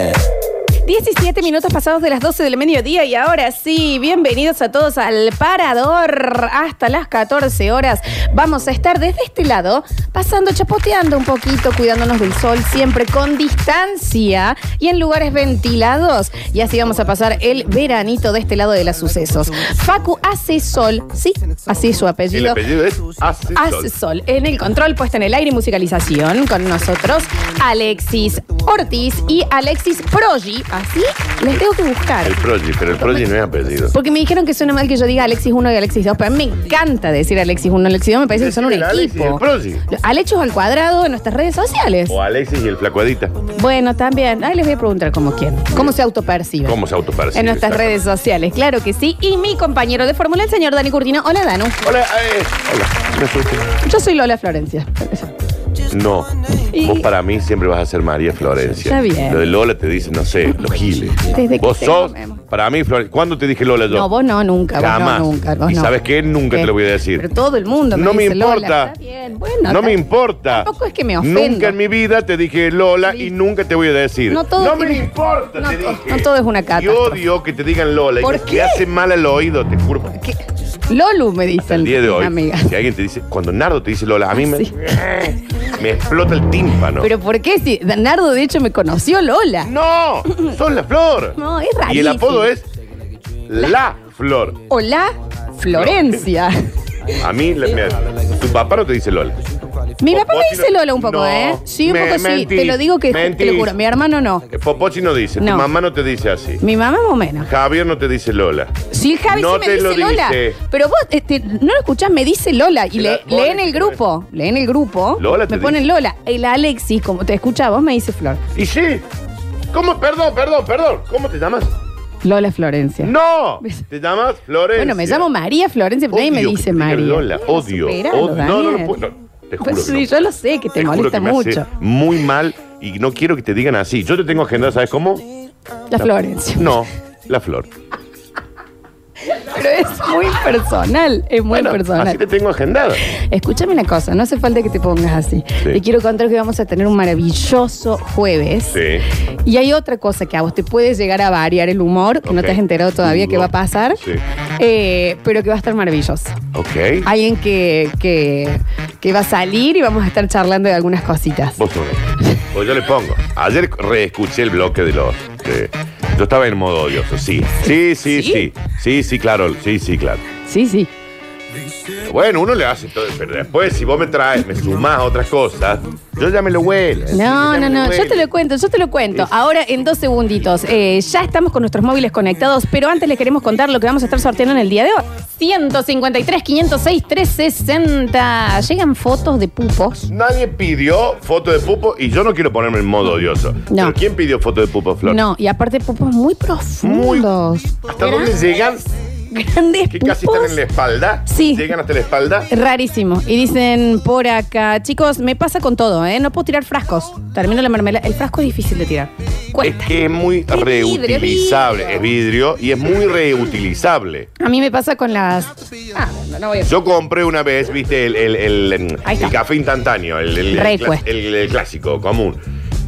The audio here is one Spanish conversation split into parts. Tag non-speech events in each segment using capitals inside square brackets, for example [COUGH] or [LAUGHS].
Yeah. 17 minutos pasados de las 12 del mediodía y ahora sí, bienvenidos a todos al Parador. Hasta las 14 horas vamos a estar desde este lado, pasando, chapoteando un poquito, cuidándonos del sol, siempre con distancia y en lugares ventilados. Y así vamos a pasar el veranito de este lado de los sucesos. Facu hace sol, sí, así es su El apellido. apellido es Hace Hace Sol. sol. En el control, puesta en el aire y musicalización con nosotros, Alexis Ortiz y Alexis Progi. Así les tengo que buscar. El Progi, pero el Progi no es apellido. Porque me dijeron que suena mal que yo diga Alexis 1 y Alexis 2, pero a mí me encanta decir Alexis 1 y Alexis 2, me parece que son un Decime el Alexis y equipo. el Progi. Alexis al cuadrado en nuestras redes sociales. O Alexis y el Flacuadita. Bueno, también. Ahí les voy a preguntar cómo quién. ¿Cómo se autopercibe? ¿Cómo se autopercibe? En nuestras Exacto. redes sociales, claro que sí. Y mi compañero de fórmula, el señor Dani Curtino. Hola, Danu. Hola, eh, hola. Me asusté. Yo soy Lola Florencia. No. Y- Vos para mí siempre vas a ser María Florencia. Está bien. Lo de Lola te dice, no sé, los giles. Desde que Vos tengo sos, memoria. para mí, Florencia. ¿Cuándo te dije Lola yo? No, vos no, nunca. vos Jamás. no, nunca. vos ¿Y no. sabes qué? Nunca te lo voy a decir. Pero todo el mundo me No me dice Lola. importa. Está bien, bueno. No está- me importa. Tampoco es que me ofendo. Nunca en mi vida te dije Lola y nunca te voy a decir. No todo me tiene- importa, no te to- dije. no todo es una Y catástrofe. odio que te digan Lola. ¿Por y qué? Me hace mal al oído, te juro. ¿Qué? Lolu me dicen. el día de hoy, Amiga. si alguien te dice, cuando Nardo te dice Lola, a mí me, Sí. me explota el tímpano. Pero ¿por qué? Si Nardo, de hecho, me conoció Lola. no, son la flor. No, es rarísimo. Y el apodo es La Flor. Hola, Florencia. A mí, le- me- tu papá no te dice Lola. Mi papá me dice Lola un poco, no, ¿eh? Sí, un me- poco sí. mentís, Te lo digo que te mentís. lo juro. Mi hermano no. Eh, Popochi no dice, No. tu mamá no te dice así. Mi mamá más o menos. Javier no te dice Lola. Sí, Javi No sí me te dice lo Lola. dice. Pero vos este, no lo escuchás, me dice Lola. Y le, la- vos lee en el grupo. Lee en el grupo. Lola te me ponen dice. Lola. El Alexis, como te escucha vos, me dice Flor. Y sí. ¿Cómo? Perdón, perdón, perdón. ¿Cómo te llamas? Lola Florencia. No. [LAUGHS] Te llamas Florencia. Bueno, me llamo María Florencia, pero nadie me Odio que dice te digan María. Lola, odio. Superalo, odio. No, no, no, Daniel. puedo- no, Te juro Pues que sí, no. yo lo sé que te, juro molesta que mucho. muy mal y no quiero que te digan así. Yo te tengo agendada, ¿sabes cómo? La Florencia. No, la flor. Pero es muy personal, es muy Bueno, personal. así te tengo agendada. Escúchame una cosa, no hace falta que te pongas así. Sí. Te quiero contar que vamos a tener un maravilloso jueves. Sí. Y hay otra cosa que a vos te puede llegar a variar el humor, que no Ok. te has enterado todavía No. que va a pasar, Sí. eh, pero que va a estar maravilloso. Ok. Alguien que, que, que va a salir y vamos a estar charlando de algunas cositas. Vos sos. Pues yo le pongo. Ayer reescuché el bloque de los. De- yo estaba en modo odioso, sí. Sí, sí, ¿Sí? sí. Sí, sí, claro. Sí, sí, claro. Sí, sí. Bueno, uno le hace todo, pero después si vos me traes, me sumás otras cosas, yo ya me lo huelo. No, no, no, yo te lo cuento, yo te lo cuento. Ahora en dos segunditos. Eh, ya estamos con nuestros móviles conectados, pero antes les queremos contar lo que vamos a estar sorteando en el día de hoy. 153, 506, 360. Llegan fotos de pupos. Nadie pidió foto de pupo y yo no quiero ponerme en modo odioso. No. ¿Pero quién pidió foto de pupo, Flor? No, y aparte pupos muy profundos. ¿Hasta dónde llegan? Grandes Que casi pupos. están en la espalda. Sí. Llegan hasta la espalda. Rarísimo. Y dicen por acá, chicos, me pasa con todo, ¿eh? No puedo tirar frascos. Termino la mermelada. El frasco es difícil de tirar. Es Cuesta. que es muy vidrio, reutilizable. vidrio. Es vidrio y es muy reutilizable. A mí me pasa con las. Ah, no, no voy a. Yo compré una vez, viste, el, el- el- el- Ahí está. el café instantáneo, el, el- el Recue. clas- el- el clásico, común.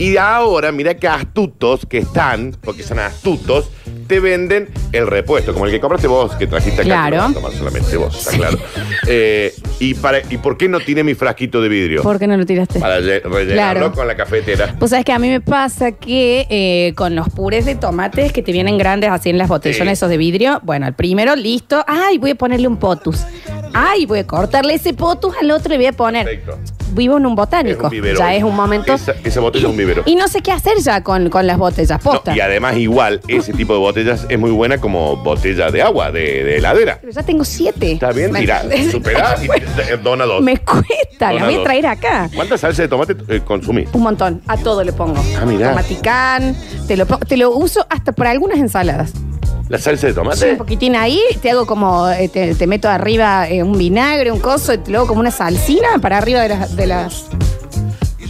Y ahora, mira que astutos que están, porque son astutos, te venden el repuesto, como el que compraste vos, que trajiste acá. Claro. que lo vas a tomar solamente vos, está claro. Eh, y, para, ¿Y por qué no tiene mi frasquito de vidrio? ¿Por qué no lo tiraste? Para re- rellenarlo Claro. con la cafetera. Pues sabes que a mí me pasa que eh, con los purés de tomates que te vienen grandes así en las botellones Sí. esos de vidrio, bueno, al primero listo, ay, voy a ponerle un potus. Ay, voy a cortarle ese potus al otro y voy a poner. Perfecto. Vivo en un Es botánico. un vivero. ya es un momento. Esa, esa botella es un vivero. Y no sé qué hacer ya con, con las botellas, No, posta. y además, igual, ese tipo de botellas es muy buena como botella de agua, de, de heladera. Pero ya tengo siete. Está bien, tira, [LAUGHS] superá y te- dona dos. Me cuesta, la Dona voy a dos. traer acá. ¿Cuánta salsa de tomate eh, consumís? Un montón, a todo le pongo. Ah, mirá. Tomaticán, te lo, te lo uso hasta para algunas ensaladas. ¿La salsa de tomate? un poquitín ahí, te hago como, eh, te, te meto arriba eh, un vinagre, un coso, y como una salsina para arriba. De las...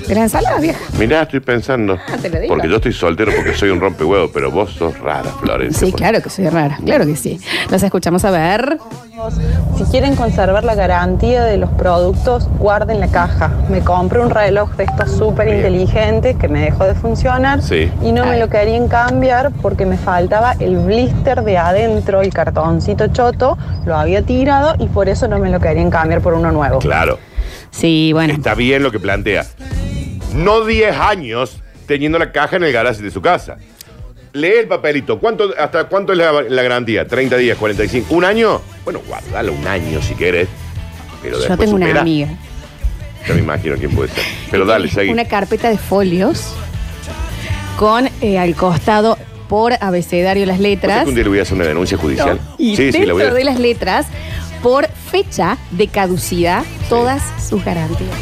¿De las ensaladas, vieja? Mirá, estoy pensando. Ah, te lo digo. Porque yo estoy soltero porque soy un rompehuevo, pero vos sos rara, Florencia. Sí, claro que soy rara. Claro que sí. Los escuchamos a ver. Si quieren conservar la garantía de los productos, guarden la caja. Me compré un reloj de estos súper inteligentes que me dejó de funcionar Sí. y no me lo querían cambiar porque me faltaba el blister de adentro, el cartoncito choto, lo había tirado y por eso no me lo querían cambiar por uno nuevo. Claro. Sí, bueno. Está bien lo que plantea. No 10 años teniendo la caja en el garaje de su casa. Lee el papelito. ¿Cuánto, ¿Hasta cuánto es la, la garantía? ¿30 días? ¿45? ¿Un año? Bueno, guardalo un año si quieres. Pero Yo después tengo una amiga. Yo me imagino quién puede ser. Pero dale, seguí. Una carpeta de folios con eh, al costado por abecedario las ¿Vos sabés letras. que un día le voy a hacer una denuncia judicial? Y sí, sí, la voy a de las letras, por fecha de caducidad, todas sus garantías.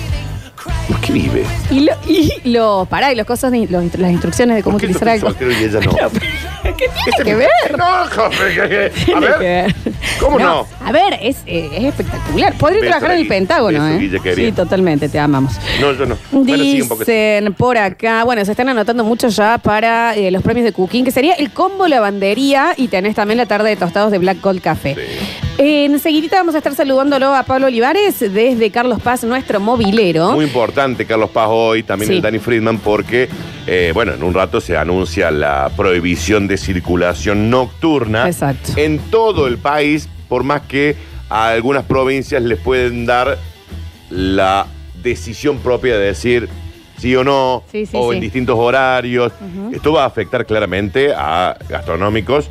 ¿Por qué vive? Y lo, y lo, pará, y los cosas de- los- las instrucciones de cómo ¿Por qué yo utilizar algo. soltero y ella no? [LAUGHS] ¿Qué tiene que ver? No, joder, a Tiene que ver. ver. ¿Cómo no? A ver, es, eh, es espectacular. Podría Beso, trabajar en el. Pentágono, Beso, ¿eh? Querida. Sí, totalmente, te amamos. No, yo no. Bueno, sigue un poco. Dicen por acá, bueno, se están anotando mucho ya para eh, los premios de Cooking, que sería el combo lavandería y tenés también la tarde de tostados de Black Gold Café. Sí. Eh, enseguidita vamos a estar saludándolo a Pablo Olivares desde Carlos Paz, nuestro movilero. Muy importante, Carlos Paz, hoy, también Sí. el Danny Friedman, porque, eh, bueno, en un rato se anuncia la prohibición de circulación nocturna Exacto. en todo el país, por más que a algunas provincias les pueden dar la decisión propia de decir sí o no, Sí, sí, o sí. en distintos horarios. Esto va a afectar claramente a gastronómicos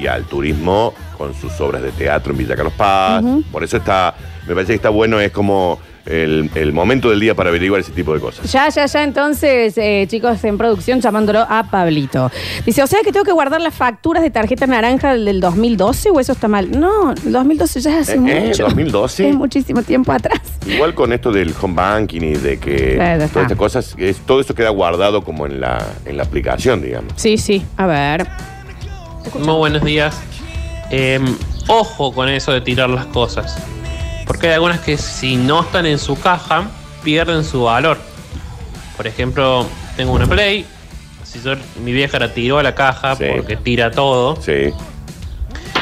y al turismo con sus obras de teatro en Villa Carlos Paz. Por eso está, me parece que está bueno, es como el, el momento del día para averiguar ese tipo de cosas. Ya, ya, ya, entonces, eh, chicos en producción llamándolo a Pablito. Dice, o sea que tengo que guardar las facturas de tarjeta naranja del 2012 o eso está mal. No, el 2012 ya es hace Eh, eh, mucho. 2012. Es muchísimo tiempo atrás. Igual con esto del home banking y de que todas estas cosas, es, todo eso queda guardado como en la, en la aplicación, digamos. Sí, sí, a ver. Muy buenos días. Eh, ojo con eso de tirar las cosas. Porque hay algunas que si no están en su caja, pierden su valor. Por ejemplo, tengo una Play. Si yo, mi vieja la tiró a la caja Sí. porque tira todo. Sí.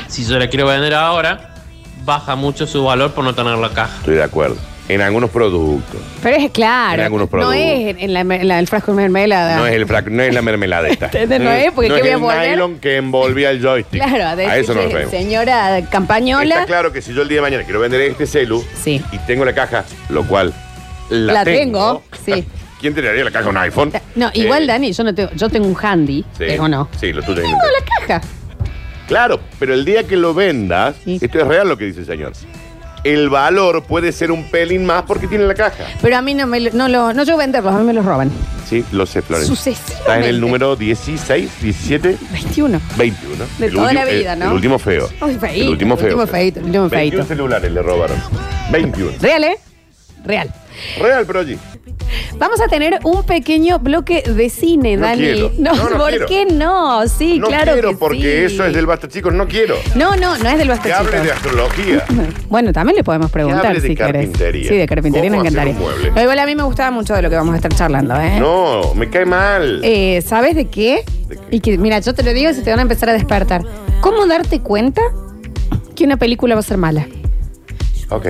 Si yo la quiero vender ahora, baja mucho su valor por no tener la caja. Estoy de acuerdo. En algunos productos. Pero es claro. En algunos no productos. es en, la, en la- el frasco de mermelada. No es, el frac- no es la mermelada esta. [LAUGHS] ¿Entendés? No es, porque no ¿qué voy a el poner? nylon que envolvía el joystick. Claro, a decirle, eso nos referimos. señora campañola. Está claro que si yo el día de mañana quiero vender este celu Sí. y tengo la caja, lo cual la, La tengo, sí. [LAUGHS] ¿Quién te daría la caja a un iPhone? No, igual, Eh, Dani, yo no tengo, yo tengo un handy, Sí, ¿tengo o no? Sí, lo tuyo. es Tengo la caja. Claro, pero el día que lo vendas, Sí. esto es real lo que dice el señor. El valor puede ser un pelín más porque tiene la caja. Pero a mí no me lo, no lo, no yo venderlos, a mí me los roban. Sí, lo sé, Florencia. Sucesivamente. Está en el número 16, 17, 21. 21. De El toda la último- vida, el- ¿no? El último feo. Ay, feíto, el último el feo. último feíto, el último 21 feíto. celulares le robaron. 21. ¿Real, eh? Real. Real, pero allí. Vamos a tener un pequeño bloque de cine, No Dani. quiero. No, No, no ¿por quiero. qué no? Sí, no claro quiero que porque sí. eso es del basta, chicos. No quiero. No, no, no es del basta Que hable chicos. de astrología. [LAUGHS] Bueno, también le podemos preguntar hable de si querés. carpintería. Sí, de carpintería ¿Cómo me hacer encantaría. No, igual a mí me gustaba mucho de lo que vamos a estar charlando, ¿eh? No, me cae mal. Eh, ¿Sabes de qué? ¿De qué? Y que, mira, yo te lo digo y se te van a empezar a despertar. ¿Cómo darte cuenta que una película va a ser mala? Ok.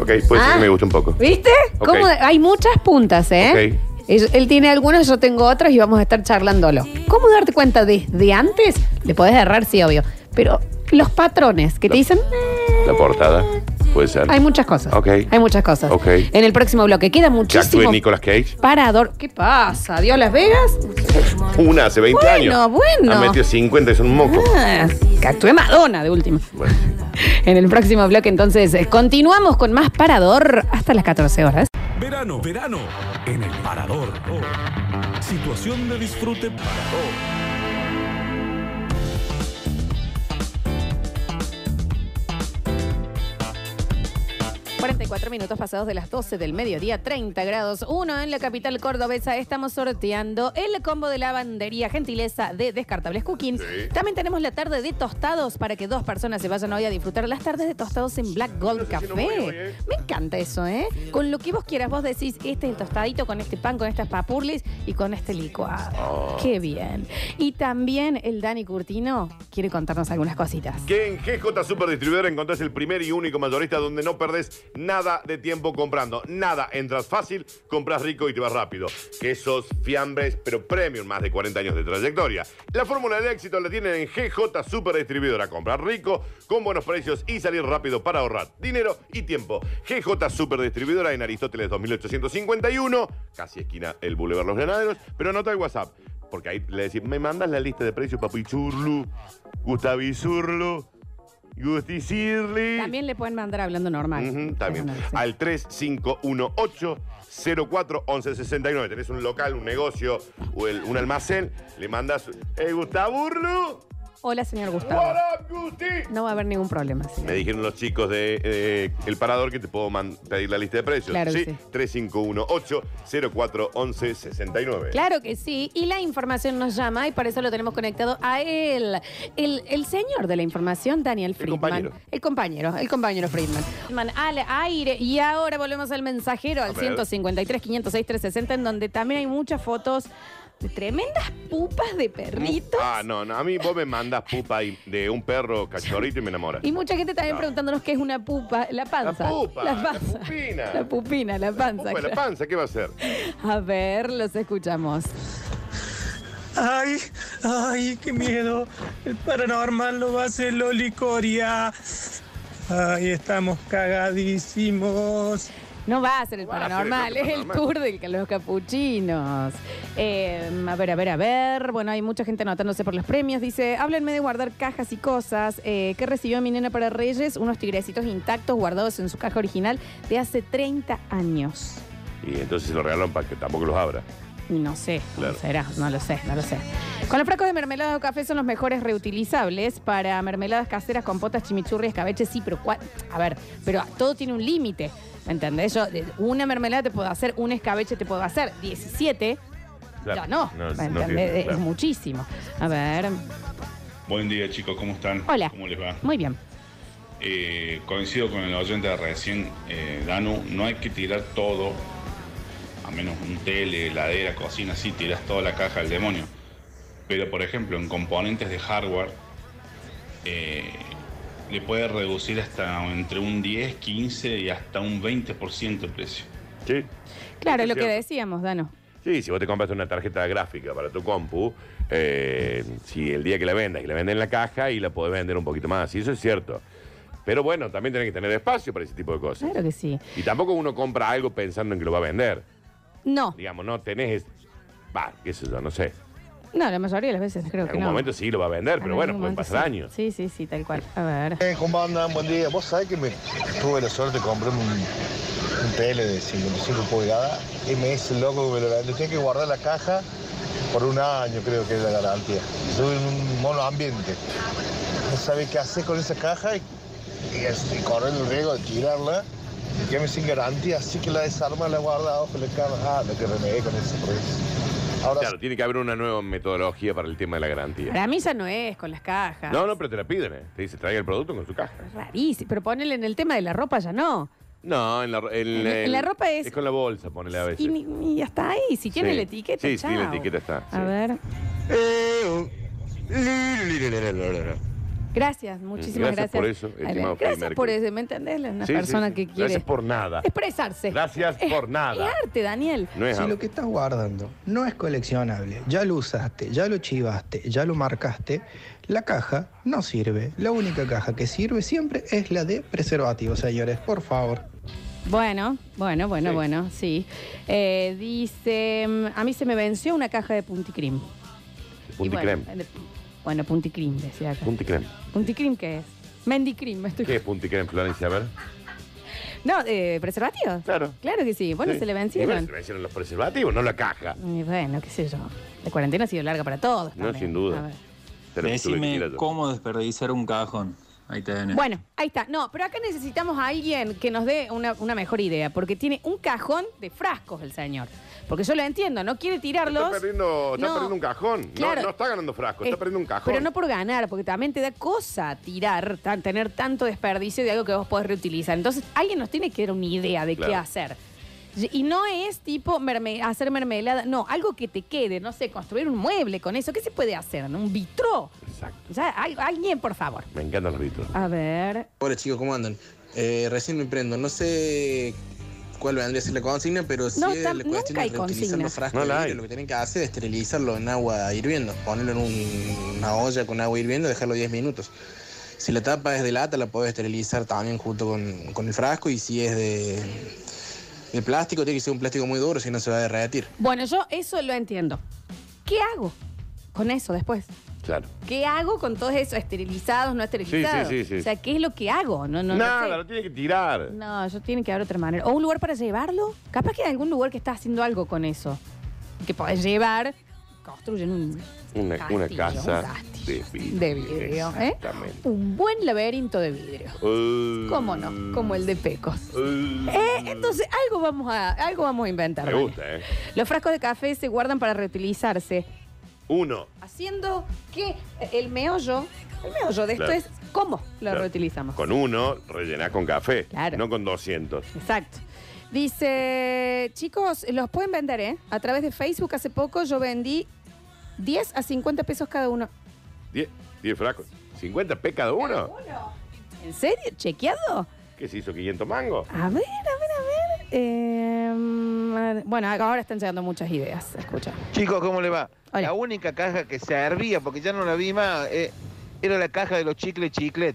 Ok, puede ser Ah. que me guste un poco. ¿Viste? Ok. ¿Cómo? Hay muchas puntas, ¿eh? Él, él tiene algunos, yo tengo otros y vamos a estar charlándolo. ¿Cómo darte cuenta desde antes? Le podés errar, sí, obvio. Pero los patrones que te dicen, eh, La portada. Puede ser. hay muchas cosas. Ok. Hay muchas cosas. Ok. En el próximo bloque queda Que actúe muchísimo Nicolas Cage. parador. ¿Qué pasa? ¿Dio Las Vegas? Una hace 20 Bueno, años. bueno. Ha metido 50 y son un moco. Ah, que actúe Madonna de última. Bueno, [LAUGHS] En el próximo bloque, entonces, eh, continuamos con más parador hasta las 14 horas. Verano, verano, en el Parador. Situación de disfrute Parador. 44 minutos pasados de las 12 del mediodía, 30 grados, uno en la capital cordobesa. Estamos sorteando el combo de lavandería gentileza de Descartables Cooking. Sí. También tenemos la tarde de tostados para que dos personas se vayan hoy a disfrutar las tardes de tostados en Black Gold No sé si Café. no voy hoy, ¿eh? Me encanta eso, ¿eh? Con lo que vos quieras, vos decís, este es el tostadito con este pan, con estas papurlis y con este licuado. Oh. Qué bien. Y también el Dani Curtino quiere contarnos algunas cositas. Que en GJ Super Distribuidor encontrás el primer y único mayorista donde no perdés nada de tiempo comprando. Nada, entras fácil, compras rico y te vas rápido. Quesos, fiambres, pero premium, más de 40 años de trayectoria. La fórmula del éxito la tienen en GJ Super Distribuidora. Comprar rico, con buenos precios y salir rápido para ahorrar dinero y tiempo. GJ Super Distribuidora en Aristóteles 2851, casi esquina el Boulevard Los Granaderos, pero anota el WhatsApp. Porque ahí le decís, me mandas la lista de precios, papi churlu, Gustavizurlu, Gusti Sirli. También le pueden mandar hablando normal. Ujú, también. Sí. Al 3518-04-1169. Tenés un local, un negocio o el- un almacén. Le mandas. ¡Eh, Gustaburlu! Hola, señor Gustavo. What up, Gusti? No va a haber ningún problema, señor. Me dijeron los chicos de eh, El Parador que te puedo man- pedir la lista de precios. Claro que sí. sí. 3518-04-1169. Claro que sí, y la información nos llama y por eso lo tenemos conectado a él. El, el señor de la información, Daniel Friedman. compañero. El compañero, el compañero Friedman. Man, Al aire, y ahora volvemos al mensajero, al ver. 153, 506, 360, en donde también hay muchas fotos de tremendas pupas de perritos. Ah, no, no. A mí vos me mandas pupa y- de un perro cachorrito y me enamoras. Y mucha gente también No. preguntándonos qué es una pupa, la panza. La pupa, la la panza. pupina. La pupina, la panza. Pupa la claro. panza, ¿qué va a hacer? A ver, los escuchamos. Ay, ay, qué miedo. El paranormal lo va a hacer Loli Coria. Ay, estamos cagadísimos. No va a ser el ser paranormal, es el tour de los capuchinos. Eh, a ver, a ver, a ver. Bueno, hay mucha gente anotándose por los premios. Dice, háblenme de guardar cajas y cosas. Eh, ¿Qué recibió mi nena para Reyes? Unos tigrecitos intactos guardados en su caja original de hace 30 años. Y entonces se lo regalaron para que tampoco los abra. No sé, Claro. ¿cómo será? No lo sé, no lo sé. Con los frascos de mermelada o café son los mejores reutilizables para mermeladas caseras, compotas, chimichurri, escabeche, sí, pero ¿cuál? A ver, pero todo tiene un límite. ¿Me entendés? Yo, de- una mermelada te puedo hacer, un escabeche te puedo hacer, 17, Claro. ya no. No, ¿Me no entendés? tiene, es claro. muchísimo. A ver, Buen día chicos, ¿cómo están? Hola. ¿Cómo les va? muy bien. Eh, coincido con el oyente de recién, eh, Danu, no hay que tirar todo, a menos un tele, heladera, cocina, sí, tiras toda la caja del demonio. Pero por ejemplo, en componentes de hardware, eh, le puede reducir hasta entre un 10, 15 y hasta un 20% el precio. Sí. Claro, Es lo que decíamos, Dano. Sí, si vos te compras una tarjeta gráfica para tu compu, eh, si el día que la vendas y la venden en la caja y la podés vender un poquito más, y eso es cierto. Pero bueno, también tenés que tener espacio para ese tipo de cosas. Claro que sí. Y tampoco uno compra algo pensando en que lo va a vender. No, Digamos, no tenés. Va, qué sé yo, no sé. no, la mayoría de las veces creo En que algún no. momento sí lo va a vender, En pero bueno, algún pueden momento pasar sí. años. Sí, sí, sí, tal cual. A ver. Eh, ¿Cómo andan? Buen día. Vos sabés que me tuve la suerte de comprarme un, un tele de 55 pulgadas y me dice el loco que me lo vende. Tiene que guardar la caja por un año, creo que es la garantía. Soy un mono ambiente. No sabés qué hacer con esa caja y, y, es- y correr el riesgo de tirarla. Y quedarme sin garantía, así que la desarma, la guarda abajo, le cago. Ah, lo que renegué con eso. por eso. Ahora Claro, tiene que haber una nueva metodología para el tema de la garantía. Para mí ya no es con las cajas. No, no, pero te la piden, ¿eh? Te dice, traiga el producto con su caja. Es rarísimo. Pero ponele en el tema de la ropa ya no. No, en la, en, En- en la ropa es- Es con la bolsa, ponele a veces. Y, ni- ni hasta ahí, si tiene Sí. la etiqueta. Sí, sí, la etiqueta está, A sí. ver. Gracias, muchísimas Gracias gracias. por eso, estimado Gracias Freddie por Mercury. eso, ¿me entendés? Una Sí, persona sí, sí. que quiere Gracias por nada. expresarse. Gracias Es- por nada. Es arte, Daniel. No es Si algo. lo que estás guardando no es coleccionable, ya lo usaste, ya lo chivaste, ya lo marcaste, la caja no sirve. La única caja que sirve siempre es la de preservativos, señores, por favor. Bueno, bueno, bueno, Sí. bueno, sí. Eh, dice, mm, a mí se me venció una caja de punticrim. Punti Y bueno, creme. Bueno, punticrim, decía acá. Punti creme. ¿Punticrim qué es? Mendicrim, me estoy... ¿Qué es punti creme, Florencia? A ver. No, eh, ¿preservativos? Claro. Claro que sí. Bueno, Sí. se le Y bueno, vencieron. se le vencieron los preservativos, no la caja. Y bueno, qué sé yo. La cuarentena ha sido larga para todos. No, también. sin duda. A ver. Te lo tuve que Decime tirar yo. cómo desperdiciar un cajón. Ahí tenés. Bueno, ahí está. No, pero acá necesitamos a alguien que nos dé una, una mejor idea, porque tiene un cajón de frascos el señor. Porque yo lo entiendo, no quiere tirarlos. Está perdiendo, está No. perdiendo un cajón. No- Claro. No, está ganando frasco, Eh, está perdiendo un cajón. Pero no por ganar, porque también te da cosa tirar, tan- tener tanto desperdicio de algo que vos podés reutilizar. Entonces, alguien nos tiene que dar una idea de Claro. qué hacer. Y no es tipo merme- hacer mermelada, no, algo que te quede, no sé, construir un mueble con eso. ¿Qué se puede hacer? ¿no? Un vitró. Exacto. O sea, al- alguien, por favor. Me encantan los ritos. A ver. Hola chicos, ¿cómo andan? Eh, recién me prendo, no sé cuál vendría a ser la consigna, pero si No, es la cuestión nunca hay de reutilizar consigna. los frascos No de la vidrio, hay. lo que tienen que hacer es esterilizarlo en agua hirviendo, ponerlo en un- una olla con agua hirviendo y dejarlo 10 minutos. Si la tapa es de lata, la podés esterilizar también junto con, con el frasco y si es de, de plástico, tiene que ser un plástico muy duro, si no se va a derretir. Bueno, yo eso lo entiendo. ¿Qué hago con eso después? Claro. ¿Qué hago con todos esos esterilizados, no esterilizados? Sí, sí, sí, sí. O sea, ¿qué es lo que hago? No, no, no Nada, sé. lo tiene que tirar. No, yo tiene que haber otra manera. O un lugar para llevarlo. Capaz que hay algún lugar que está haciendo algo con eso. Que podés llevar. Construyen un Una, castillo, una casa un castillo de vidrio. de vidrio. ¿eh? Exactamente. Un buen laberinto de vidrio. Uh, ¿Cómo no? Como el de Pecos. uh, Eh, entonces, algo vamos a, algo vamos a inventar. Me gusta, ¿eh? Los frascos de café se guardan para reutilizarse. Uno. Haciendo que el meollo, el meollo de esto Claro. es cómo lo Claro. reutilizamos. Con uno rellenás con café. Claro. No con 200. Exacto. Dice, chicos, los pueden vender, ¿eh? A través de Facebook hace poco yo vendí 10 a 50 pesos cada uno. 10 10 frascos. 50 p cada uno. ¿En serio? ¿Chequeado? ¿Qué se hizo? ¿500 mangos? A ver, a ver, a ver. Eh, bueno, ahora están llegando muchas ideas. Escucha. Chicos, ¿cómo le va? Hola. La única caja que servía, porque ya no la vi más, eh, era la caja de los chicles chiclet.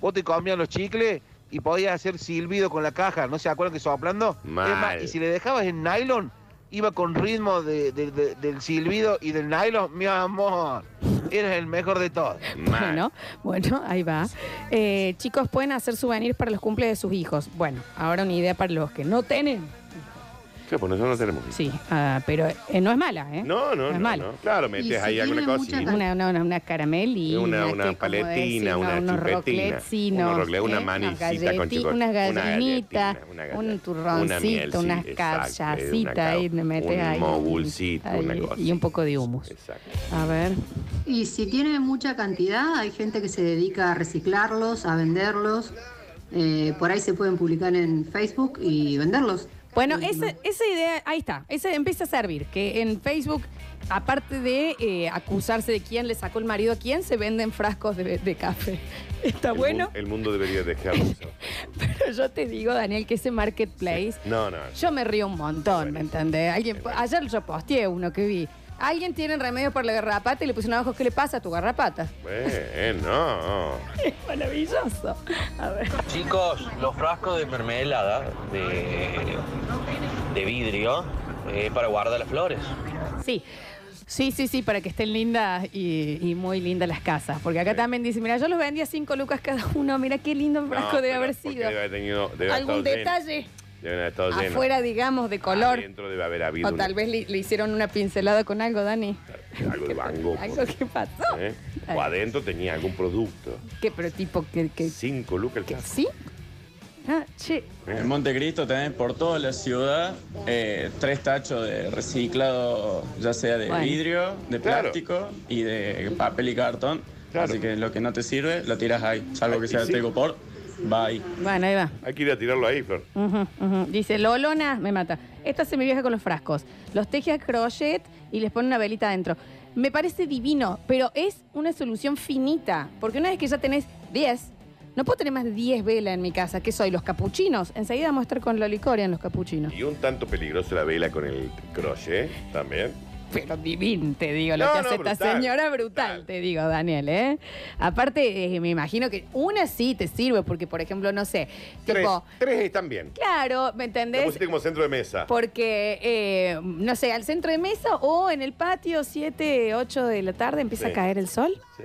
Vos te comías los chicles y podías hacer silbido con la caja, ¿no se acuerdan que soplando? Mal. Es más, y si le dejabas en nylon, iba con ritmo de- de- de- del silbido y del nylon, mi amor, eres el mejor de todos. Bueno, bueno, ahí va. Eh, chicos, pueden hacer souvenirs para los cumples de sus hijos. Bueno, ahora una idea para los que no tienen. ¿Qué? Pues nosotros no tenemos. Sí, ah, pero eh, no es mala, ¿eh? No, no, es no, mala. no. Claro, metes ahí alguna tiene mucha Una, una, una, una caramelina. Una- una que, como paletina, una unos chupetina, unos rocle- una manicita Unas con galleti- chocolate, Unas una gallinitas, galletina, una galleta, un una turroncito, unas exacto, cachasitas una ahí, ca- le metes un ahí. mogulcito, ahí, una cosa. Y un poco de humus. Exacto. A ver. Y si tiene mucha cantidad, hay gente que se dedica a reciclarlos, a venderlos. Eh, por ahí se pueden publicar en Facebook y venderlos. Bueno, esa, esa idea, ahí está, esa empieza a servir, que en Facebook, aparte de eh, acusarse de quién le sacó el marido a quién, se venden frascos de, de café. [LAUGHS] Está El bueno, mu- El mundo debería dejarlo. [LAUGHS] pero yo te digo, Daniel, que ese marketplace, No, no. yo me río un montón, ¿me entendés? Alguien, ayer yo posteé uno que vi. Alguien tiene remedio para la garrapata y le pusieron abajo, ¿qué le pasa a tu garrapata? Bueno. Es [LAUGHS] maravilloso. A ver. Chicos, los frascos de mermelada de, de vidrio eh, para guardar las flores. Sí. Sí, sí, sí, para que estén lindas y, y muy lindas las casas. Porque acá también dice, mira, yo los vendía cinco lucas cada uno, mira qué lindo frasco No, debe pero haber porque sido. Debe haber tenido. Debe haber Algún estado lleno. detalle Deben haber estado llenos. afuera, digamos, de color. Adentro debe haber habido O tal vez le, le hicieron una pincelada con algo, Dani. una- algo de bango. [LAUGHS] Algo que pasó. ¿eh? O adentro tenía algún producto. ¿Qué? Pero tipo que... que Cinco lucas el frasco. ¿Sí? Ah, che. En Montecristo tenés por toda la ciudad eh, tres tachos de reciclado, ya sea de Bueno. vidrio, de Claro. plástico y de papel y cartón. Claro. Así que lo que no te sirve, lo tiras ahí. Salvo que sea sí. de por va ahí. Bueno, ahí va. Hay que ir a tirarlo ahí, Flor. Ujú, ujú. Dice, Lolona, me mata. Esta se me viaja con los frascos. Los teje a crochet y les pone una velita adentro. Me parece divino, pero es una solución finita. Porque una vez que ya tenés 10, no puedo tener más de 10 velas en mi casa. ¿Qué soy? ¿Los capuchinos? Enseguida vamos a estar con Lolicoria en los capuchinos. Y un tanto peligroso la vela con el crochet también. Pero divino, te digo, lo No, que no, hace esta señora, brutal, te digo, Daniel, ¿eh? Aparte, eh, me imagino que una sí te sirve, porque, por ejemplo, no sé, Tres, tipo, tres están bien. claro, ¿me entendés? pusiste como centro de mesa. Porque, eh, no sé, al centro de mesa o en el patio, 7, 8 de la tarde, empieza Sí. a caer el sol. Sí,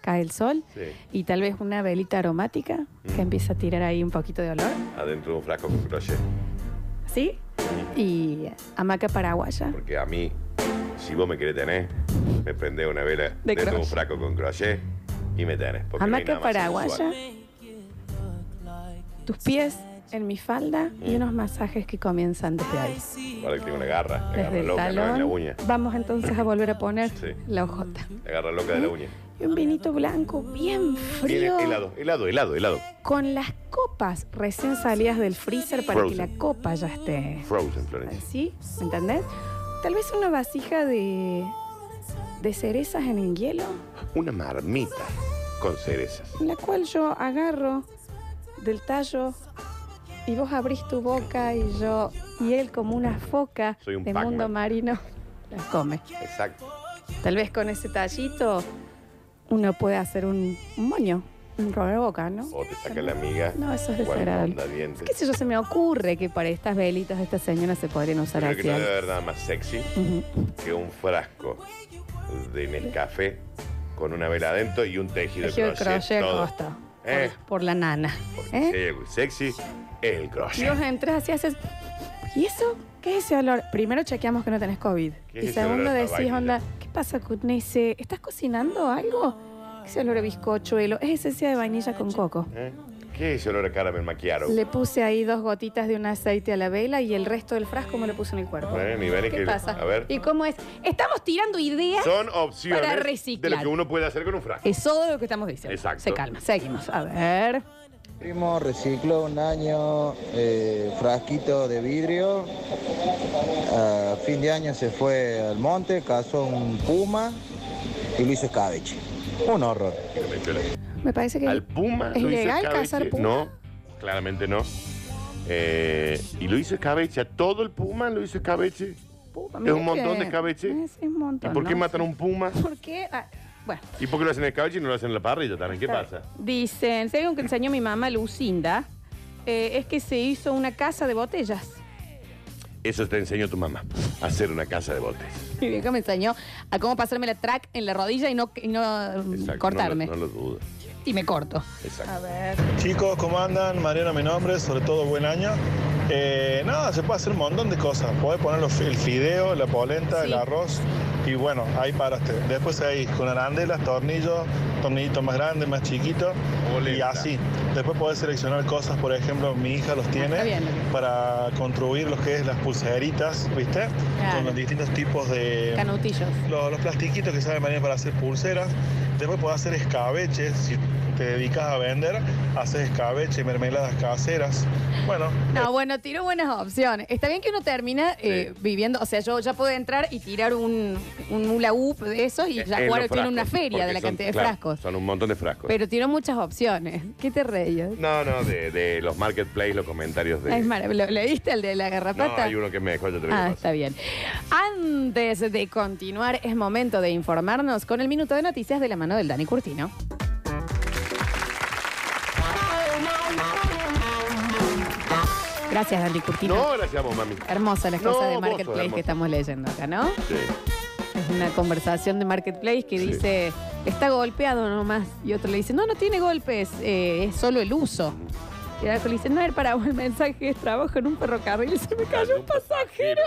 Cae el sol. sí. Y tal vez una velita aromática que Mm. empieza a tirar ahí un poquito de olor. Adentro de un frasco con crochet. ¿Sí? Y hamaca paraguaya. Porque a mí, si vos me querés tener, me prendés una vela de un frasco con crochet Y me tenés. porque Hamaca paraguaya, tus pies en mi falda y unos masajes que comienzan desde ahí. Ahora que tengo una garra, la Desde garra el loca, no en talón. la uña. Vamos entonces a volver a poner Sí. la hojota. La garra loca de la uña. Y un vinito blanco bien frío. Tiene helado, helado, helado, helado. Con las copas recién salidas del freezer para Frozen. que la copa ya esté Frozen, Florencia. ¿Me entendés? Tal vez una vasija de, de cerezas en el hielo, Una marmita con cerezas. en la cual yo agarro del tallo y vos abrís tu boca y yo y él como una foca Soy un de mundo marino [LAUGHS] la come. Exacto. Tal vez con ese tallito uno puede hacer un, un moño, un boca, ¿no? O te saca la amiga. No, eso es desagradable. dientes. ¿Qué sé yo? Se me ocurre que para estas velitas de esta señora se podrían usar Creo que no debe haber nada más sexy que un frasco de Nescafé con una vela adentro y un tejido, Tejido de crochet. crochet todo. acostado. Eh, Por la nana. ¿eh? si sexy, es el Y crochet. vos entras y haces. ¿Y eso? ¿Qué es ese olor? Primero chequeamos que no tenés COVID. ¿Qué es Y segundo decís, onda, ¿qué pasa con ese? ¿Estás cocinando algo? ¿Qué es ese olor a bizcochuelo? Es esencia de vainilla con coco. ¿Eh? ¿Qué es ese olor a caramel maquiaro? Le puse ahí dos gotitas de un aceite a la vela y el resto del frasco me lo puse en el cuerpo. Ven, y ven ¿Qué que- pasa? A ver. ¿Y cómo es? Estamos tirando ideas. Son opciones para de reciclar. lo que uno puede hacer con un frasco. Es todo lo que estamos diciendo. Exacto. Se calma. Seguimos. A ver. Primo recicló un año eh, frasquito de vidrio. A fin de año se fue al monte, cazó un puma y lo hizo escabeche. Un horror. Me parece que. Al puma ¿Es legal escabeche. cazar puma? No, claramente no. Eh, y lo hizo escabeche. ¿A todo el puma lo hizo escabeche? Puma, es un montón que- de escabeche. Es un montón. ¿Y por qué ¿no? matan a un puma? ¿Por qué? Ah, bueno, ¿Y por qué lo hacen en escabeche y no lo hacen en la parrilla también? ¿Qué Está pasa? dicen, según que enseñó mi mamá Lucinda, eh, es que se hizo una casa de botellas. Eso te enseñó tu mamá. a Hacer una casa de botes. Mi vieja me enseñó a cómo pasarme la track en la rodilla y no, y no mm, Exacto, cortarme. No lo, no lo dudo. Y me corto. Exacto. A ver. Chicos, ¿cómo andan? Mariano, mi nombre, sobre todo buen año. Eh, nada, se puede hacer un montón de cosas. Podés poner los- el fideo, la polenta, el arroz y bueno, ahí paraste. Después ahí con arandelas, tornillos, tornillitos más grandes, más chiquitos y así. Después podés seleccionar cosas, por ejemplo, mi hija los tiene Está bien. para construir lo que es las pulseritas, ¿viste? Claro. Con los distintos tipos de... Canutillos. Los, los plastiquitos que saben venir para hacer pulseras. Después puedes hacer escabeches. Si te dedicas a vender, haces escabeche, mermeladas caseras. Bueno, No, bueno, tiro buenas opciones. Está bien que uno termina eh, viviendo, o sea, yo ya puedo entrar y tirar un, un hula hoop de eso y ya En Juaro los tiene una feria de la son- cantidad de claro, frascos. Son un montón de frascos. Pero tiro muchas opciones. ¿Qué te reías? no, no, de, de los marketplace, los comentarios de. Es maravilloso. ¿Lo leíste el de la no, garrapata? hay uno que me dejó, yo te lo Ah, más. está bien. Antes de continuar, es momento de informarnos con el minuto de noticias de la mano del Dani Curtino. Gracias, Dani Curtino. No, gracias a vos, mami. Hermosa las No, cosas de vos sos Marketplace hermosa. que estamos leyendo acá, ¿no? Sí. Es una conversación de Marketplace que dice, está golpeado nomás. Y otro le dice, no, no tiene golpes, eh, es solo el uso. Y el otro le dice, no, el paraguas el mensaje es trabajo en un ferrocarril. Se me cayó un pasajero.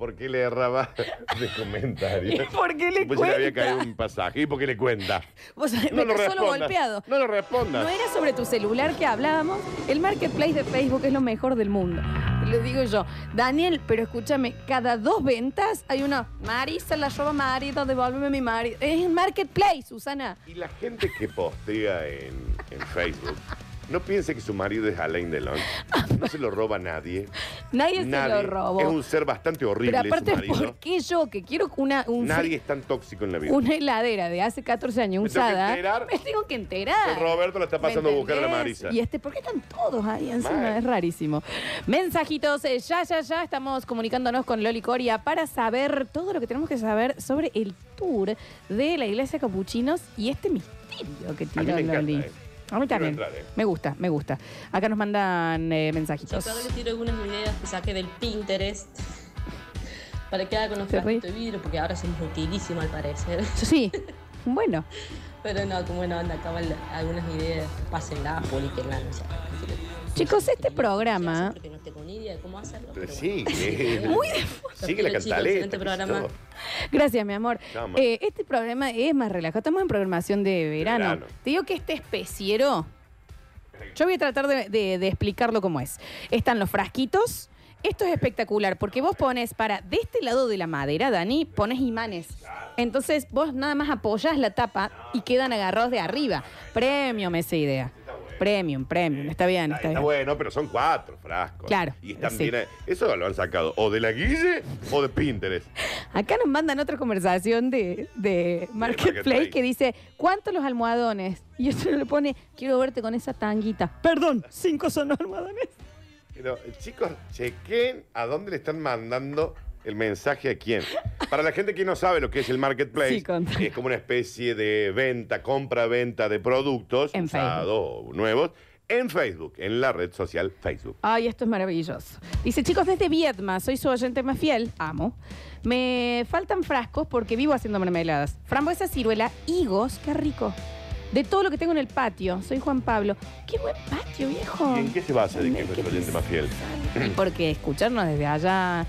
¿Por qué le erraba [LAUGHS] de comentario? ¿Y por qué le Pues se le había cuenta? caído un pasaje. ¿Y por qué le cuenta? Vos sabés, No me lo solo golpeado. No lo respondas. No era sobre tu celular que hablábamos. El marketplace de Facebook es lo mejor del mundo. Lo digo yo. Daniel, pero escúchame, cada dos ventas hay una. Marisa la roba marido, devuélveme mi marido. Es el marketplace, Susana. Y la gente que postea en, en Facebook, no piense que su marido es Alain Delon. No se lo roba nadie. Nadie, Nadie. se lo robó. Es un ser bastante horrible pero aparte, su marido. ¿por qué yo que quiero una, un Nadie es tan tóxico en la vida. una heladera de hace 14 años Me tengo que usada? enterar. Me tengo que enterar. Que Roberto la está ¿Me pasando a buscar a la entendés? Marisa. Y este, ¿por qué están todos ahí encima? Mal. Es rarísimo. Mensajitos, eh, ya, ya, ya estamos comunicándonos con Loli Coria para saber todo lo que tenemos que saber sobre el tour de la iglesia Capuchinos y este misterio que A mí tiró me encanta, Loli. eh. A mí también. entrar, eh. Me gusta, me gusta. Acá nos mandan eh, mensajitos. Yo les tiro algunas ideas que saqué del Pinterest para que haga con los de vidrio, porque ahora somos utilísimos al parecer. [LAUGHS] Sí, bueno. Pero no, como buena onda, acaban algunas ideas, pásenla, publiquenla, no sé. Chicos, este programa. Porque no tengo ni idea de cómo hacerlo. Pero sí, que- [LAUGHS] Muy [LAUGHS] sigue la Los chicos, cantaleta. excelente programa. Gracias, mi amor. Eh, este programa es más relajado. Estamos en programación de verano. verano. Te digo que este especiero. Yo voy a tratar de, de- de explicarlo cómo es. Están los frasquitos. Esto es espectacular porque vos pones para de este lado de la madera, Dani, pones imanes. Entonces vos nada más apoyas la tapa y quedan agarrados de arriba. Premium esa idea. Premium, premium. Está bien, está Está bien. bueno, pero son cuatro frascos. Claro, Y están sí. bien. Eso lo han sacado o de la Guille o de Pinterest. Acá nos mandan otra conversación de, de Marketplace Marketplace. que dice, ¿cuántos los almohadones? Y otro le pone, quiero verte con esa tanguita. Perdón, cinco son los almohadones. Pero, eh, chicos, chequen a dónde le están mandando el mensaje a quién. Para la gente que no sabe lo que es el marketplace, Sí, es como una especie de venta, compra-venta de productos En usados o nuevos en Facebook, en la red social Facebook. Ay, esto es maravilloso. Dice, chicos, desde Vietma, soy su oyente más fiel, amo. Me faltan frascos porque vivo haciendo mermeladas. Frambuesa, ciruela, higos, qué rico. De todo lo que tengo en el patio. Soy Juan Pablo. Qué buen patio, viejo. ¿Y en qué se basa de que es nuestro oyente más fiel? Porque escucharnos desde allá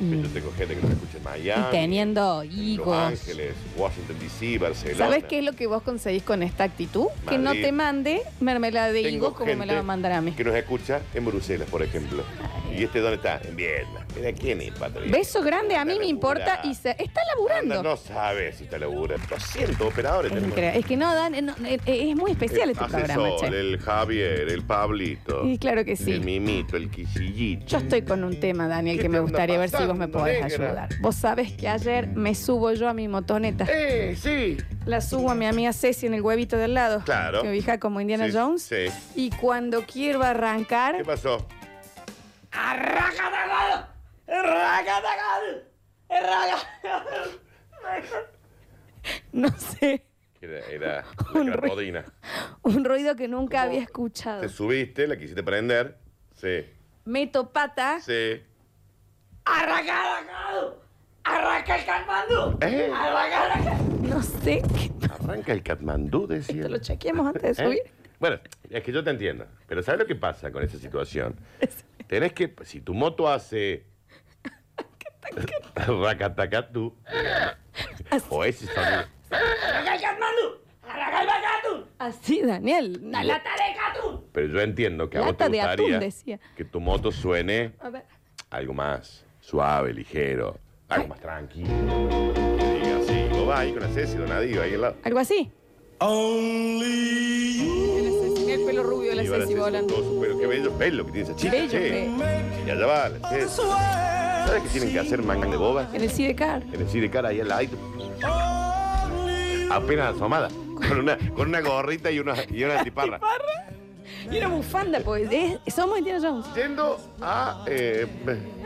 Yo tengo gente que nos escucha en Miami, y teniendo Los higos. Ángeles, Washington DC, Barcelona. ¿Sabes qué es lo que vos conseguís con esta actitud? Que no te mande mermelada de Tengo higo como me la va a mandar a mí. Que nos escucha en Bruselas, por ejemplo. ¿Y este dónde está? En Vietnam. Mira quién es, Patrick. Beso grande, a mí me importa y se, está laburando. Anda, no sabe si está laburando. 200 operadores Es, tenemos. increíble. Es que no dan, no, eh, eh, es muy especial este el programa, asesor, che. el Javier, el Pablito. Y claro que sí. El Mimito, el Quisillito. Yo estoy con un tema, Daniel, ¿Qué que te me anda gustaría ver si vos me pasando, podés negra? ayudar. Vos sabés que ayer me subo yo a mi motoneta. ¡Eh, sí! La subo a mi amiga Ceci en el huevito del lado. Claro. Que me fija como Indiana Sí, Jones. Sí. Y cuando quiero arrancar. ¿Qué pasó? No sé. Era, era [LAUGHS] Un la ruido. rodina. Un ruido que nunca había escuchado. Te subiste, la quisiste prender. Sí. Meto pata. Sí. ¡Arranca, arrancado! ¡Arranca el Katmandú! ¿Eh? ¡Arranca, arranca! No sé qué. Arranca el Katmandú, decía. Lo chequeamos antes de ¿Eh? subir. Bueno, es que yo te entiendo. Pero ¿sabes lo que pasa con esa situación? Tenés que, si tu moto hace. [LAUGHS] Racatacatú. o ese sonido. Así, Daniel. ¡Una lata de! Pero yo entiendo que a vos Lata te de atún, gustaría decía. que tu moto suene A ver. algo más suave, ligero, algo más tranquilo. Que diga así. Vos vas ahí con la Ceci, Donadío, ahí al lado. Algo así. Mira pelo. Qué bello pelo que tiene esa chica, Bello che. Y allá va la. ¿Sabes qué tienen que hacer mangas de bobas? En el Sidecar. En el de cara ahí al lado. Apenas asomada. Con una, con una gorrita y una, y una tiparra. Y una bufanda, pues. es- somos Indiana Jones. Yendo a eh,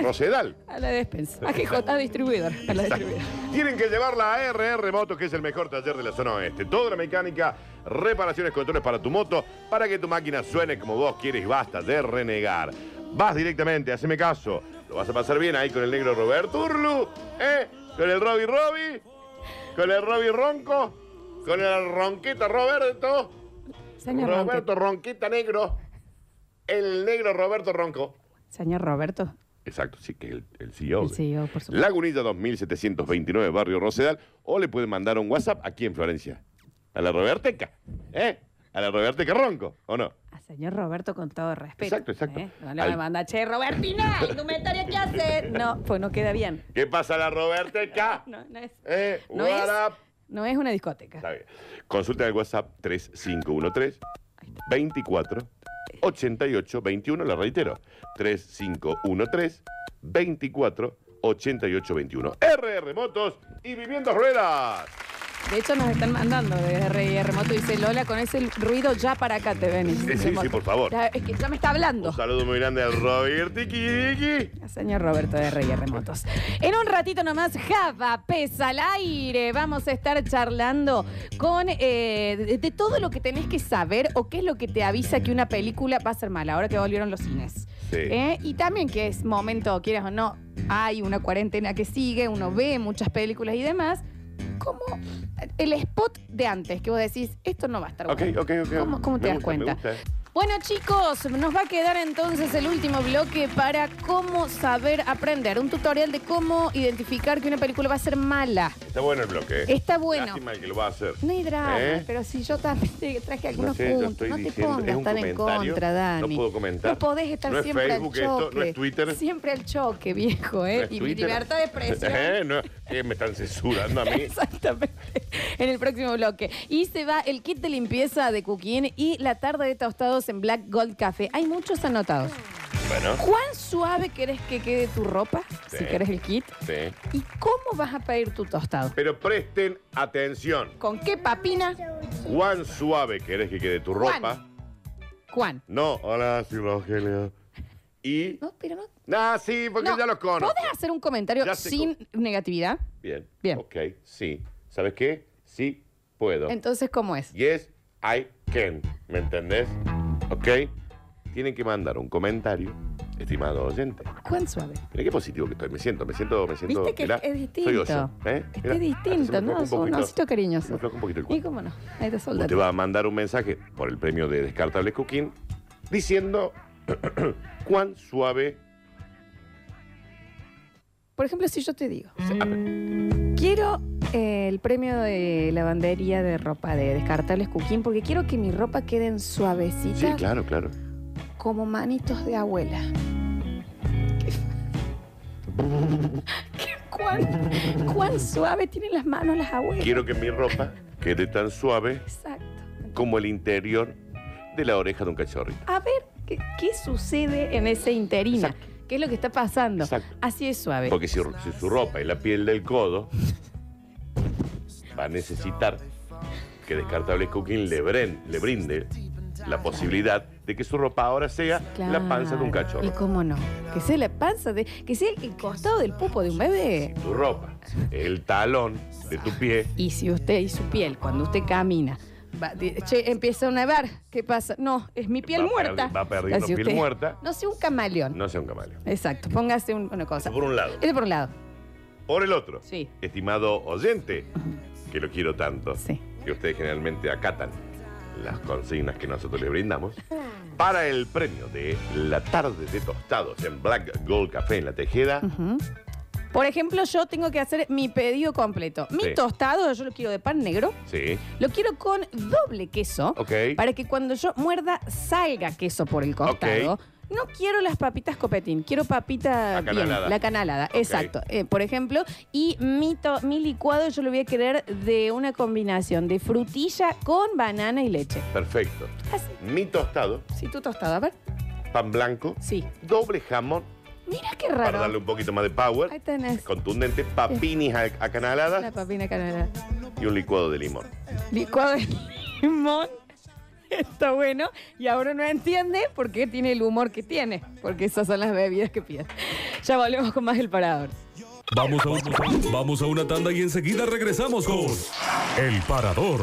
Rosedal. [LAUGHS] A la despensa. A GJ, distribuidor. A la distribuidora. Tienen que llevarla a RR Motos, que es el mejor taller de la zona oeste. Toda la mecánica, reparaciones, controles para tu moto, para que tu máquina suene como vos quieres. Basta de renegar. Vas directamente, haceme caso. Lo vas a pasar bien ahí con el negro Roberto Urlu, ¿eh? Con el Robbie Robbie, con el Robbie Ronco, con el Ronquita Roberto. Señor Roberto Ronquita Negro. El negro Roberto Ronco. Señor Roberto. Exacto, sí, que el, el CEO. El de- CEO, por supuesto. Lagunilla 2729, Barrio Rosedal. O le pueden mandar un WhatsApp aquí en Florencia. A la Roberteca. ¿Eh? A la Roberteca Ronco, ¿o no? A señor Roberto con todo respeto. Exacto, exacto. ¿eh? No le a Al- mandar, che, Robertina, indumentaria, ¿qué hacer? No, pues no queda bien. ¿Qué pasa la Roberteca? [LAUGHS] No, no es, ¿Eh? no What es, up? No es una discoteca. Está bien. Consulta el WhatsApp 3513 24 88 21, la reitero. 3513 24 88 21. RR Motos y Viviendas Ruedas. De hecho, nos están mandando de RI Remoto. Dice Lola, con ese ruido ya para acá te venís. Sí, sí, sí, por favor. Ya, es que ya me está hablando. Un saludo muy grande al Roberto Tiki. Señor Roberto de Reyes Remotos. En un ratito nomás, Java, pesa al aire. Vamos a estar charlando con eh, de, de todo lo que tenés que saber o qué es lo que te avisa que una película va a ser mala, ahora que volvieron los cines. Sí. ¿Eh? Y también que es momento, quieras o no, hay una cuarentena que sigue, uno ve muchas películas y demás. Como el spot de antes, que vos decís, esto no va a estar Ok, bueno. ok, ok. ¿Cómo, cómo te Me das gusta, me cuenta? gusta. Bueno, chicos, nos va a quedar entonces el último bloque para cómo saber aprender. Un tutorial de cómo identificar que una película va a ser mala. Está bueno el bloque. ¿eh? Está bueno. Lástima el que lo va a hacer. No hay drama, ¿Eh? pero si yo también te traje algunos No sé, yo puntos, no te pongas es tan en contra, Dani. no puedo comentar. No podés estar No es siempre Facebook al esto, choque. no es Twitter. Siempre al choque, viejo, ¿eh? ¿No es y mi libertad de expresión. [LAUGHS] ¿Eh? No, ¿qué me están censurando a mí? Exactamente. En el próximo bloque. Y se va el kit de limpieza de Cooking y la tarde de tostados en Black Gold Café. Hay muchos anotados. Bueno. ¿Cuán suave querés que quede tu ropa? Sí. Si querés el kit. Sí. ¿Y cómo vas a pedir tu tostado? Pero presten atención. ¿Con qué papina? ¿Cuán suave querés que quede tu ¿Cuán? ropa? ¿Cuán? No, hola, soy Rogelio. Y. No, pero no. Ah, sí, porque No, ya los conozco. ¿Podés hacer un comentario Ya sé sin negatividad? Bien. Bien. Ok, sí. ¿Sabes qué? Sí, puedo. Entonces, ¿cómo es? Yes, I can. ¿Me entendés? ¿Ok? Tienen que mandar un comentario, estimado oyente. ¿Cuán suave? Mira qué positivo que estoy. Me siento, me siento, me siento. Viste que mirá, es distinto. Soy oso, ¿eh? Mirá, Es distinto, ¿no? Es un osito cariñoso. me un poquito el ¿Y cuerpo. cómo no? Ahí te soldado. Usted va a mandar un mensaje por el premio de Descartables Cooking diciendo [CLEARS THROAT] cuán suave. Por ejemplo, si yo te digo, quiero el premio de lavandería de ropa de descartables Cooking porque quiero que mi ropa queden suavecita Sí, claro, claro. como manitos de abuela. [LAUGHS] ¿Qué- ¿Cuán, cuán suave tienen las manos las abuelas? Quiero que mi ropa quede tan suave Exacto. como el interior de la oreja de un cachorrito. A ver, ¿qué, qué sucede en ese interina? ¿Qué es lo que está pasando? Así es suave. Porque si, si su ropa es la piel del codo, [LAUGHS] va a necesitar que Descartables Cooking le, bren- le brinde la posibilidad de que su ropa ahora sea la panza de un ¿Y cachorro. cómo no? Que sea la panza de. Que sea el costado del pupo de un bebé. Tu ropa, el talón de tu pie, Y si usted y su piel, cuando usted camina, va- di- che, empieza a nevar, ¿qué pasa? No, es mi piel Va muerta. perdi- va perdiendo Así piel muerta. No sea un camaleón. no sea un camaleón. Exacto, póngase un- una cosa. Por un lado. Este por un lado. Por el otro, Sí. estimado oyente, que lo quiero tanto, que ustedes generalmente acatan las consignas que nosotros le brindamos, para el premio de la tarde de tostados en Black Gold Café en La Tejeda, Ujú. Por ejemplo, yo tengo que hacer mi pedido completo. Mi Sí. tostado, yo lo quiero de pan negro. sí, Lo quiero con doble queso. Ok. Para que cuando yo muerda salga queso por el costado. Ok. No quiero las papitas copetín, quiero papita bien, canalada. la canalada, exacto. Eh, por ejemplo, y mi, to- mi licuado yo lo voy a querer de una combinación de frutilla con banana y leche. perfecto. Mi tostado, Si tu tostado, a ver. pan blanco, Sí. doble jamón, Mira qué para raro. darle un poquito más de power, Ahí tenés. contundente, papinis a- acanaladas La papina canalada. y un licuado de limón. Licuado de [LAUGHS] limón. Está bueno. Y ahora no entiende por qué tiene el humor que tiene. Porque esas son las bebidas que pide. Ya volvemos con más el parador. Vamos a, vamos a una tanda y enseguida regresamos con El Parador.